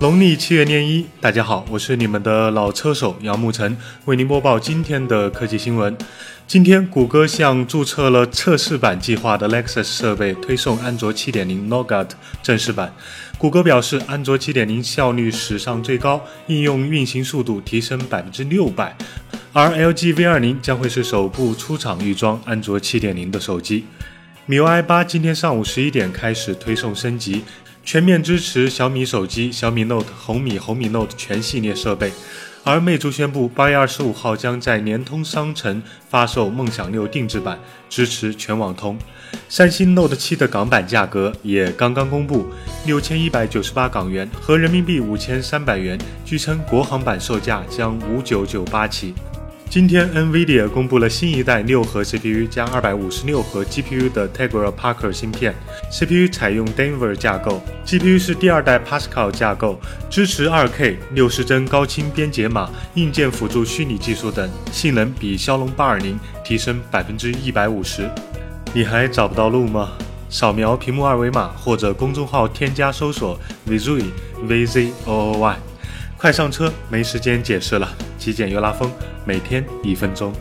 农历七月廿一，大家好，我是你们的老车手杨沐晨，为您播报今天的科技新闻。今天，谷歌向注册了测试版计划的 Lexus 设备推送安卓7.0 Nougat 正式版。谷歌表示，安卓7.0效率史上最高，应用运行速度提升百分之六百。而 LG V20 将会是首部出厂预装安卓7.0的手机。MIUI 8今天上午十一点开始推送升级。全面支持小米手机、小米 Note、红米、红米 Note 全系列设备，而魅族宣布八月二十五号将在联通商城发售梦想六定制版，支持全网通。三星 Note 七的港版价格也刚刚公布，六千一百九十八港元和人民币五千三百元，据称国行版售价将五九九八起。今天，NVIDIA 公布了新一代六核 CPU 加二百五十六核 GPU 的 Tegra Parker 芯片，CPU 采用 Denver 架构，GPU 是第二代 Pascal 架构，支持 2K 六十帧高清编解码，硬件辅助虚拟技术等，性能比骁龙八二零提升百分之一百五十。你还找不到路吗？扫描屏幕二维码或者公众号添加搜索 Vizooy V Z O O Y，快上车，没时间解释了。极简又拉风，每天一分钟。